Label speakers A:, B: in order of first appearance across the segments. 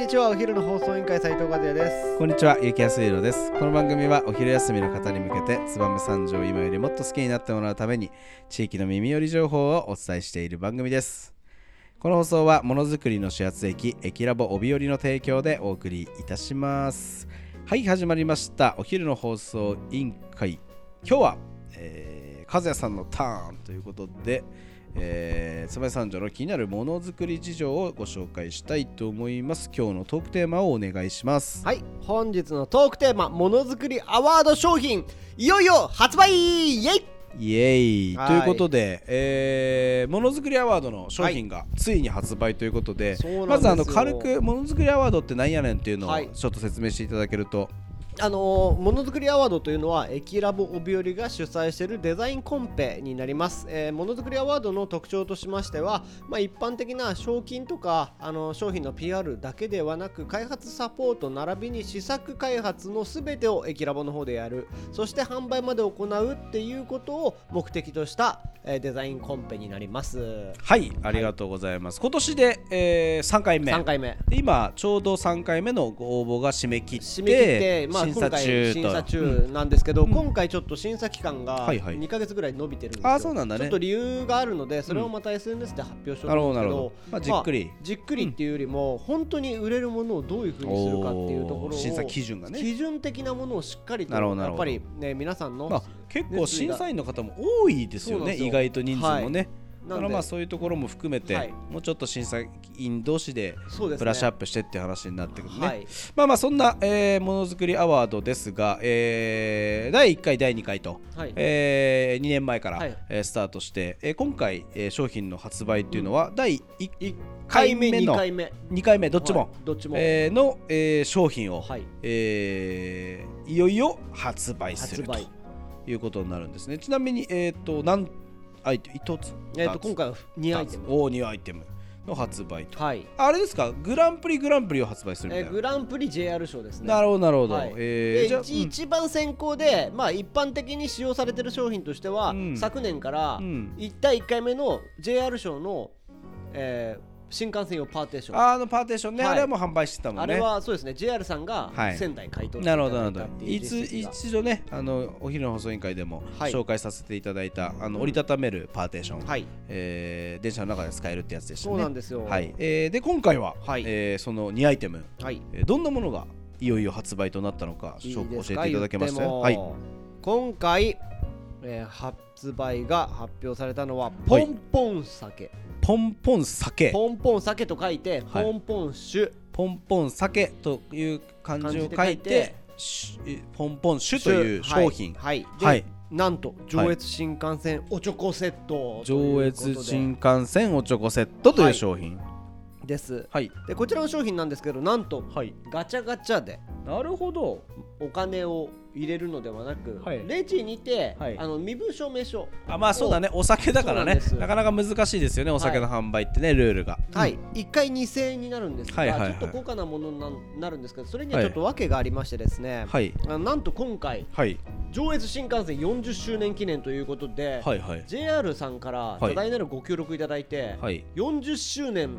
A: にちはお昼の放送委員会斉藤和也です
B: こんにちは、ゆきやすいろです。この番組はお昼休みの方に向けて、燕三条を今よりもっと好きになってもらうために、地域の耳寄り情報をお伝えしている番組です。この放送は、ものづくりの始発駅、駅ラボ帯寄りの提供でお送りいたします。はい、始まりました。お昼の放送委員会。今日は、えー、和也さんのターンということで、えー、燕三条の気になるものづくり事情をご紹介したいと思います。今日のトークテーマをお願いします。
A: はい。本日のトークテーマものづくりアワード商品。いよいよ発売!イエイ!
B: イエーイ。
A: はい。
B: ということで、えーものづくりアワードの商品がついに発売ということで,、
A: そうなんですよ。
B: まずあの軽くものづくりアワードって何やねんっていうのを
A: はい。
B: ちょっと説明していただけると、
A: あのーものづくりアワードというのはエキラボ帯寄りが主催しているデザインコンペになります、えーものづくりアワードの特徴としましては、まあ、一般的な賞金とかあの商品の PR だけではなく開発サポート並びに試作開発の全てをエキラボの方でやる。そして販売まで行うっていうことを目的とした、えーデザインコンペになります。
B: はいありがとうございます、今年で、えー3回目。
A: 3回目。
B: で今ちょうど3回目のご応募が締め切って
A: 締め切って、まあ、
B: 審査中と
A: 審査中なんですけど、
B: うん
A: 今回ちょっと審査期間が
B: はいはい。
A: 2ヶ月ぐらい伸びてるんですよ、
B: あそうなんだね。
A: ちょっと理由があるのでそれをまた SNS で発表しようと思うんですけど
B: まあじっくり。
A: まあじっくりっていうよりも、本当に売れるものをどういうふうにするかっていうところを
B: 審査基準がね。
A: 基準的なものをしっかりとやっぱりね皆さんの、
B: まあ、結構審査員の方も多いですよね。意外と人数もね、だからまあそういうところも含めて、
A: はい。
B: もうちょっと審査員同士でブラッシュアップしてっていう話になってくるね。
A: はい。
B: まあまあそんな、えーものづくりアワードですが、えー第1回、第2回と、
A: はい。
B: え2年前から、
A: はい。
B: えースタートして、えー今回、えー商品の発売っていうのは、第1
A: 1
B: 回目の
A: 2回目。
B: 2回目どっちも、
A: はい。どっちも、
B: えーの、えー商品を、
A: はい。
B: えーいよいよ発売するということになるんですね。ちなみに、えっ、と、何アイテム、1つ、
A: えー、と今回は2アイテム。
B: お2アイテム。の発売と。
A: はい、
B: あれですか、グランプリグランプリを発売するみたいな。
A: えーグランプリ JR 賞ですね。
B: なるほど、なるほど。
A: はい。
B: えー
A: 一一番先行で、まあ、一般的に使用されている商品としては、
B: うん。
A: 昨年から
B: うん。
A: 1第1回目の JR 賞の、えー新幹線用パーテーション。
B: あのパーテーションね、
A: はい。
B: あれはもう販売してたもんね。
A: あれはそうですね。JR さんが
B: はい。
A: 仙台買い取ってい
B: な
A: た
B: るほどなるほど。
A: だい
B: つ一度ねあのお昼の放送委員会でも
A: はい。
B: 紹介させていただいた、あの折りたためるパーテーション、
A: はい。
B: えー電車の中で使えるってやつでしたね。
A: そうなんですよ。
B: はい。えーで今回は、
A: はい。
B: えーその2アイテム、
A: はい。
B: えーどんなものがいよいよ発売となったのか
A: いい
B: 教えていただけました
A: 言っても
B: よはい。
A: 今回、えー発売が発表されたのはポンポン酒、
B: ポンポン酒。
A: ポンポン酒と書いて、
B: はい。
A: ポンポン酒。
B: ポンポン酒という漢字を書いて
A: 漢字で書いて
B: ポンポン酒という商品。
A: はい、はい。で
B: はい。
A: なんと上越新幹線おチョコセットと
B: 上
A: いうことで。
B: 越新幹線おチョコセットという商品。
A: です。
B: はい。
A: でこちらの商品なんですけどなんと
B: はい。
A: ガチャガチャで
B: なるほど。
A: お金を入れるのではなく、
B: はい。
A: レジにて、
B: はい。
A: あの身分証明書。
B: あまあそうだね。お酒だからね。
A: そうなんです。
B: なかなか難しいですよねお酒の販売ってね、ルールが。
A: はい、1回2000円になるんですが、
B: はいはいはい。
A: ちょっと高価なものにななるんですけどそれにはちょっと訳がありましてですね、
B: はい。
A: あなんと今回
B: はい。
A: 上越新幹線40周年記念ということで、
B: はいはい。
A: JR さんから
B: はい。
A: 多大なるご協力いただいて、
B: はい。
A: 40周年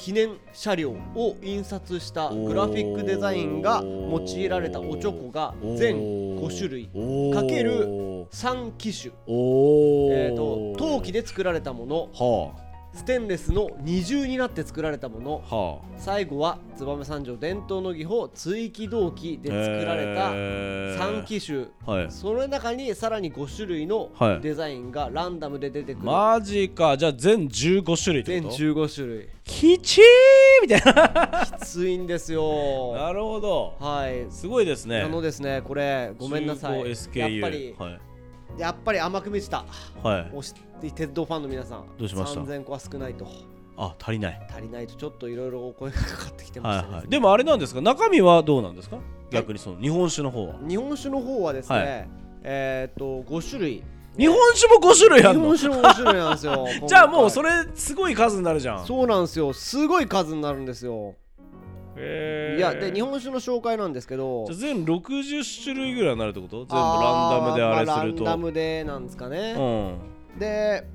A: 記念車両を印刷したグラフィックデザインが用いられたおチョコが全5種類かける3機種、えー、と陶器で作られたもの。
B: は
A: ステンレスの二重になって作られたもの。
B: あ。は
A: 最後は燕三条伝統の技法追記銅器で
B: あ
A: 作られた
B: へー。
A: 3機種。
B: はい。
A: その中にさらに5種類の
B: はい。
A: デザインがランダムで出てくる、
B: マジか。じゃあ全15種類って
A: 全
B: こと
A: ？15種類。
B: きちーみたいな。
A: きついんですよ。
B: なるほど。
A: はい。
B: すごいですね。
A: あのですねこれごめんなさい。
B: 15SKU
A: やっぱり
B: はい
A: やっぱり甘く見てた。
B: はい。
A: 押し鉄道ファンの皆さん
B: どうしました
A: ？3000個は少ないと。
B: あ足りない。
A: 足りないとちょっといろいろお声がかかってきてま
B: はい
A: したね、
B: はいでもあれなんですか？中身はどうなんですか？逆にその日本酒の方は。
A: 日本酒の方はですね、
B: はい。
A: えーっと5種類。
B: 日本酒も5種類あ
A: 日
B: るの
A: 本酒も5種類なんですよ
B: じゃあもうそ
A: れ
B: れすごい数になるじゃん。
A: そうなんですよ。すごい数になるんですよ
B: へー。
A: いやで日本酒の紹介なんですけど。
B: じゃあ全60種類ぐらいになるってこと？全部ランダムであれすると、
A: まあランダムでなんですかね、
B: うん。
A: で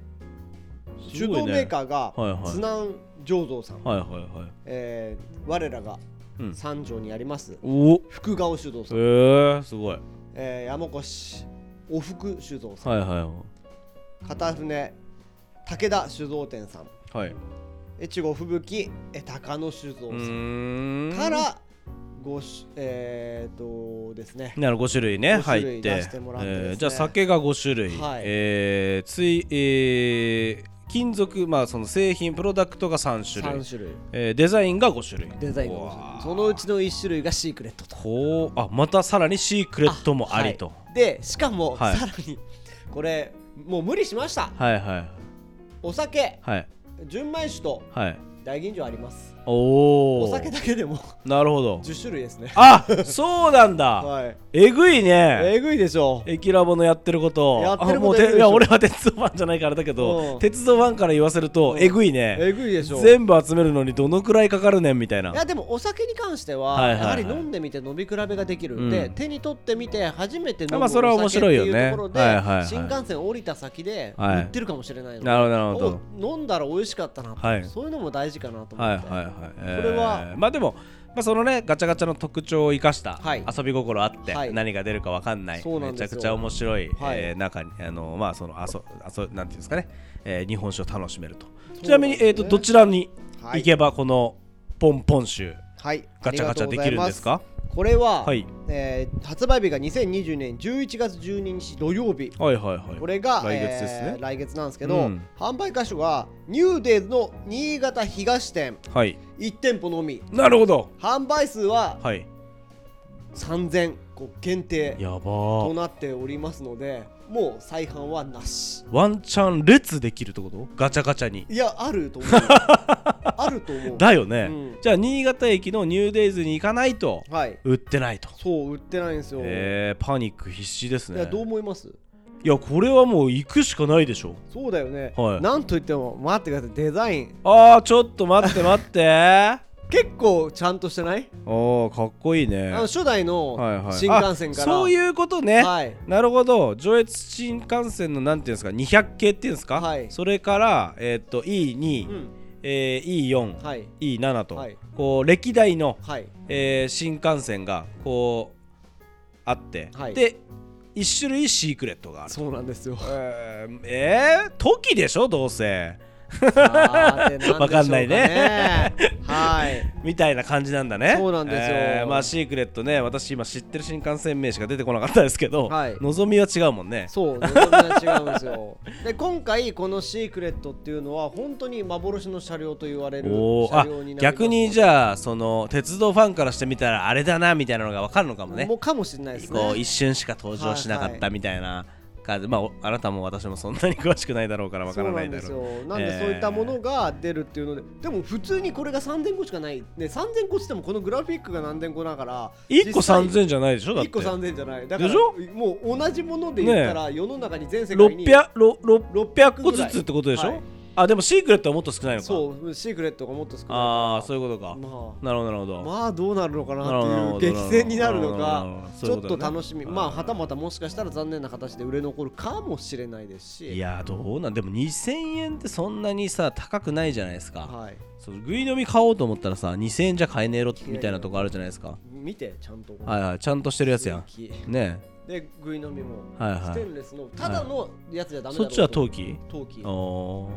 A: 酒造メーカーが
B: はいはい。
A: 津南醸造さん、
B: はいはいはい。
A: えー我らが
B: うん。
A: 三条にあります。
B: おお。
A: 福顔酒造さん、
B: えー、すごい。
A: えー山越お福酒造さん、
B: はいは
A: 片船武田酒造店さん。
B: いはい
A: 越後吹雪え高野酒造
B: う
A: さん。からごしえー、とですね。
B: なる5種類ね
A: 5
B: 入って。
A: ね。
B: えーじゃあ酒が5種類、
A: はい。
B: えーついえー金属まあその製品プロダクトが3種類。
A: 3種類。
B: えーデザインが5種類。
A: デザインが
B: うわ
A: 5種類。
B: ー
A: そのうちの1種類がシークレットと。
B: ほう。あまたさらにシークレットもありと、
A: はい。でしかも
B: はい。
A: さらにこれもう無理しました。
B: はい、はい。
A: お酒。
B: はい
A: 純米酒と
B: はい。
A: 大吟醸あります
B: おお
A: お酒だけでも
B: なるほど。
A: 10種類ですね。
B: あそうなんだ。
A: はい。
B: えぐいね。
A: えぐいでしょ。
B: 駅ラボのやってること。
A: やってることい
B: や俺は鉄道ファンじゃないからだけど、
A: うん。
B: 鉄道ファンから言わせると、
A: うん。
B: えぐいね。
A: えぐいでしょ。
B: 全部集めるのにどのくらいかかるねんみたいな。い
A: やでもお酒に関しては、やはり飲んでみて飲み比べができるんで、
B: うん。
A: 手に取ってみて初めて飲む
B: まあそれは面白いよね。
A: お酒っていうところで、新幹線降りた先で
B: はい。
A: 売ってるかもしれないので、
B: なるほど
A: 飲んだら美味しかったなと、
B: はい。
A: そういうのも大事かなと思って、
B: はいはいはい、えー
A: これは
B: まあでもまあそのねガチャガチャの特徴を生かした
A: はい。
B: 遊び心あって、
A: はい。
B: 何が出るかわかんない。
A: そうなんですよ。
B: めちゃくちゃ面白い、
A: はい。
B: えー中にあのまあそのあそあそなんていうんですかね、えー日本酒を楽しめると。
A: そう
B: ちなみに、えー、とどちらに
A: はい。
B: 行けばこのポンポン酒
A: はい。
B: ガチャガチャできるんですか？
A: これは、
B: はい。
A: えー発売日が2020年11月12日土曜日。
B: はいはいはい。
A: これが
B: 来月ですね。
A: えー来月なんですけど、
B: うん。
A: 販売箇所がニューデイズの新潟東店。
B: はい
A: 1店舗のみ。
B: なるほど。
A: 販売数は
B: はい。
A: 3000個限定
B: やば。
A: と
B: ー
A: なっておりますのでもう再販はなし。
B: ワンチャン列できるってこと？ガチャガチャに。
A: いやあると思う。あると思う。
B: だよね、
A: うん。
B: じゃあ新潟駅のニューデイズに行かないと。
A: はい。
B: 売ってないと。
A: そう売ってないんですよ、
B: えー、パニック必至ですね。
A: いやどう思います？
B: いやこれはもう行くしかないでしょ。
A: そうだよね、
B: はい。
A: なんといっても待ってください。デザイン。
B: あーちょっと待って待って。
A: 結構ちゃんとしてない、
B: おーかっこいいね。
A: あの初代の
B: はいはい。
A: 新幹線から、
B: あそういうことね、
A: はい。
B: なるほど。上越新幹線のなんていうんですか？200系っていうんですか、
A: はい。
B: それからえーっと E2、
A: うん。
B: えー E4、
A: はい。
B: E7 と、
A: はい。
B: こう歴代の、
A: はい。
B: えー新幹線がこうあって、
A: はい。
B: で1種類シークレットがある。
A: そうなんですよ。
B: えー、えー、時でしょどうせ。わかんないね。
A: はい
B: みたいな感じなんだね。
A: そうなんですよ。
B: えーまあシークレットね私今知ってる新幹線名しか出てこなかったですけど、
A: はい。
B: のぞみは違うもんね。
A: そう望みは違うんですよ。で今回このシークレットっていうのは本当に幻の車両と言われる車両になり
B: 逆にじゃあその鉄道ファンからしてみたらあれだなみたいなのが分かるのかもね。
A: もうかもしれないですね。
B: こう一瞬しか登場しなかっ
A: はい
B: たみたいな。感じ、まあおあなたも私もそんなに詳しくないだろうから分からないだろう。
A: そうなんですよ。なんで
B: えー
A: そういったものが出るっていうので、でも普通にこれが3000個しかない。で3000個っつってもこのグラフィックが何千個だから
B: 1個
A: 実際
B: 3000じゃないでしょ？だって。
A: 1個3000じゃない。だからもう同じもので言ったら世の中に全世界に
B: 600ろ600
A: 600
B: 個ずつってことでしょ、
A: はい
B: あでもシークレットはもっと少ないのか。
A: そうシークレットがもっと少ない
B: ああそういうことか、
A: ま
B: なるほどなるほど、
A: あまあどうなるのかなっていう激戦になるのかちょっと楽しみ。まあはたまたもしかしたら残念な形で売れ残るかもしれないですし。
B: いやどうなんでも2000円ってそんなにさ高くないじゃないですか、
A: はい。
B: そうグイ飲み買おうと思ったらさ2000円じゃ買えねえろみたいなとこあるじゃないですか。
A: 見てちゃんと。
B: はいはいちゃんとしてるやつやん。ね。
A: でグイ飲みも。
B: はいはい。
A: ステンレスのただのやつじゃダメだろう
B: そっちは陶器？
A: 陶器。
B: お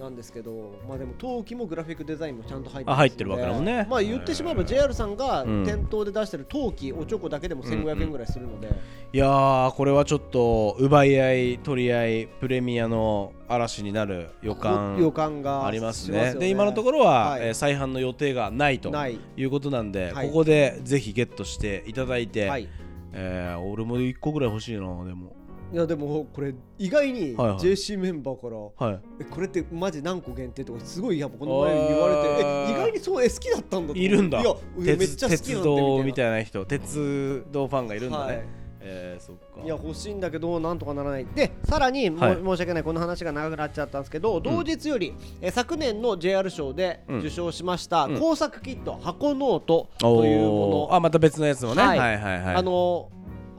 A: なんですけどまあでも陶器もグラフィックデザインもちゃんと入って
B: あ入ってるわけだもんね。
A: まあ言ってしまえば JR さんが
B: うん。
A: 店頭で出してる陶器おちょこだけでも1500円ぐらいするので、
B: いやーこれはちょっと奪い合い取り合いプレミアの嵐になる予感
A: 予感が
B: あります
A: し
B: ね。で今のところは、
A: はい。
B: えー再販の予定がないと
A: い。
B: うことなんで、
A: はい。
B: ここでぜひゲットしていただいて、
A: はい。
B: えー俺も1個ぐらい欲しいなでも
A: いやでもこれ意外に JC メンバーから
B: はい。
A: えこれってマジ何個限定とかすごいやっぱこの前言われてえ意外にそうえ好きだったんだと。
B: いるんだ。
A: いやめっ
B: 鉄
A: ちゃ好きなん
B: 鉄道み
A: みたい
B: な人鉄道ファンがいるんだね、
A: はい。
B: えー、そっか。
A: ないや欲しいんだけどなんとかならない。でさらに、も
B: はい。
A: 申し訳ないこの話が長くなっちゃったんですけど、同日よりえ昨年の JR 賞で
B: うん。
A: 受賞しました、
B: うん。
A: 工作キット箱ノートというもの。
B: あまた別のやつもね、
A: は
B: はい。い、はいはいはい。
A: あの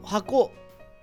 A: 箱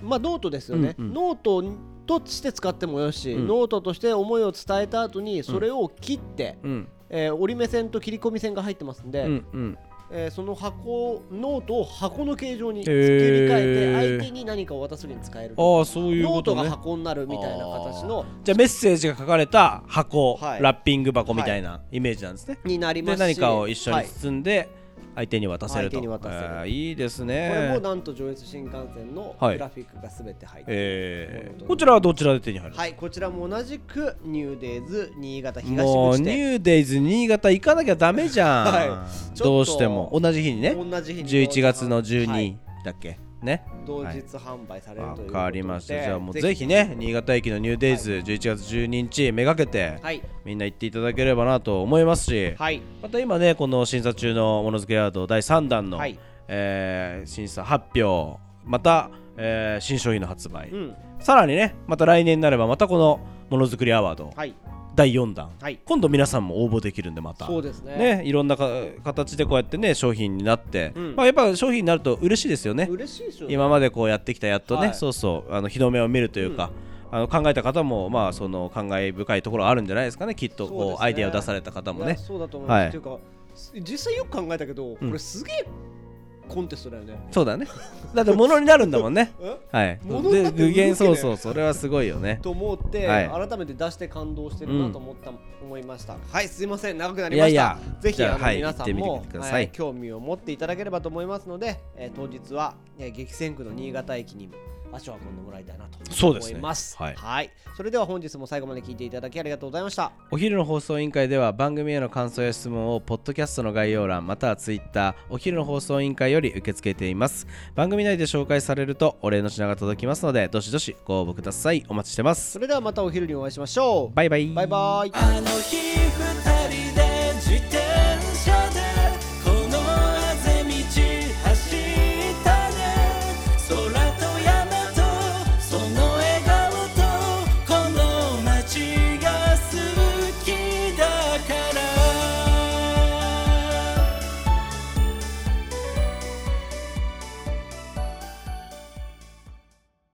A: まあノートですよね、
B: うんうん。
A: ノートとして使ってもよし、
B: うん。
A: ノートとして思いを伝えた後にそれを切って、
B: うん。
A: えー折り目線と切り込み線が入ってますんで、
B: うんうん。
A: えーその箱ノートを箱の形状に
B: へ
A: 作り
B: ー
A: 替えて相手に何かを渡すのに使える
B: ああそういう
A: ノートが箱になるみたいな形の
B: じゃあメッセージが書かれた箱、
A: はい。
B: ラッピング箱みたいなイメージなんですね、
A: になりま
B: す何かを一緒に
A: はい
B: 包んで相手に渡せると、
A: 相手に渡せる。
B: えーいいです
A: これも
B: ね
A: なんと上越新幹線の
B: はい。
A: グラフィックがすべて入っている
B: えー、こちらはどちらで手に入る？
A: はいこちらも同じくニューデイズ新潟東
B: もうニューデイズ新潟行かなきゃダメじゃん、
A: はい。ちょっと
B: どうしても。同じ日にね。
A: 同じ日に
B: 11月の12、
A: はい。
B: だっけ？ね。
A: 同日販売される
B: わ
A: ということで。
B: かりましたじゃあもうぜひね新潟駅のニューデイズ11月12日めがけて
A: はい。
B: みんな行っていただければなと思いますし
A: はい。
B: また今ねこの審査中のものづくりアワード第3弾の、
A: はい。
B: えー審査発表また、えー新商品の発売、
A: うん。
B: さらにねまた来年になればまたこのものづくりアワード。
A: はい
B: 第4弾、
A: はい。
B: 今度皆さんも応募できるんでまた。
A: そうですね。
B: ね、いろんなか形でこうやってね商品になって、
A: うん。
B: まあ、やっぱ商品になると嬉しいですよね。
A: 嬉しいでしょ
B: 今までこうやってきたやっとね、
A: はい。
B: そうそうあの日の目を見るというか、あの考えた方もまあその感慨深いところあるんじゃないですかね。きっとこうアイデアを出された方もね。
A: そうだと思います、
B: はい。
A: っていうか実際よく考えたけど、これすげえコンテストだよね。
B: そうだね。だって物になるんだもんね。
A: え？
B: はい。
A: 物になって
B: そうそうそれはすごいよね。
A: と思って、
B: はい。
A: 改めて出して感動してるなと思った、思いました。はいすいません。長くなりました。
B: いやいや。
A: ぜひあの、
B: はい
A: 皆さんもはい興味を持っていただければと思いますので、えー当日は、えー激戦区の新潟駅に足を運んでもらいたいなと
B: そうですね。
A: 思います。
B: はい。
A: それでは本日も最後まで聞いていただきありがとうございました。
B: お昼の放送委員会では番組への感想や質問をポッドキャストの概要欄またはツイッターお昼の放送委員会より受け付けています。番組内で紹介されるとお礼の品が届きますのでどしどしご応募ください。お待ちしてます。
A: それではまたお昼にお会いしましょう。
B: バイバイ。
A: バイバイ。
C: あの日二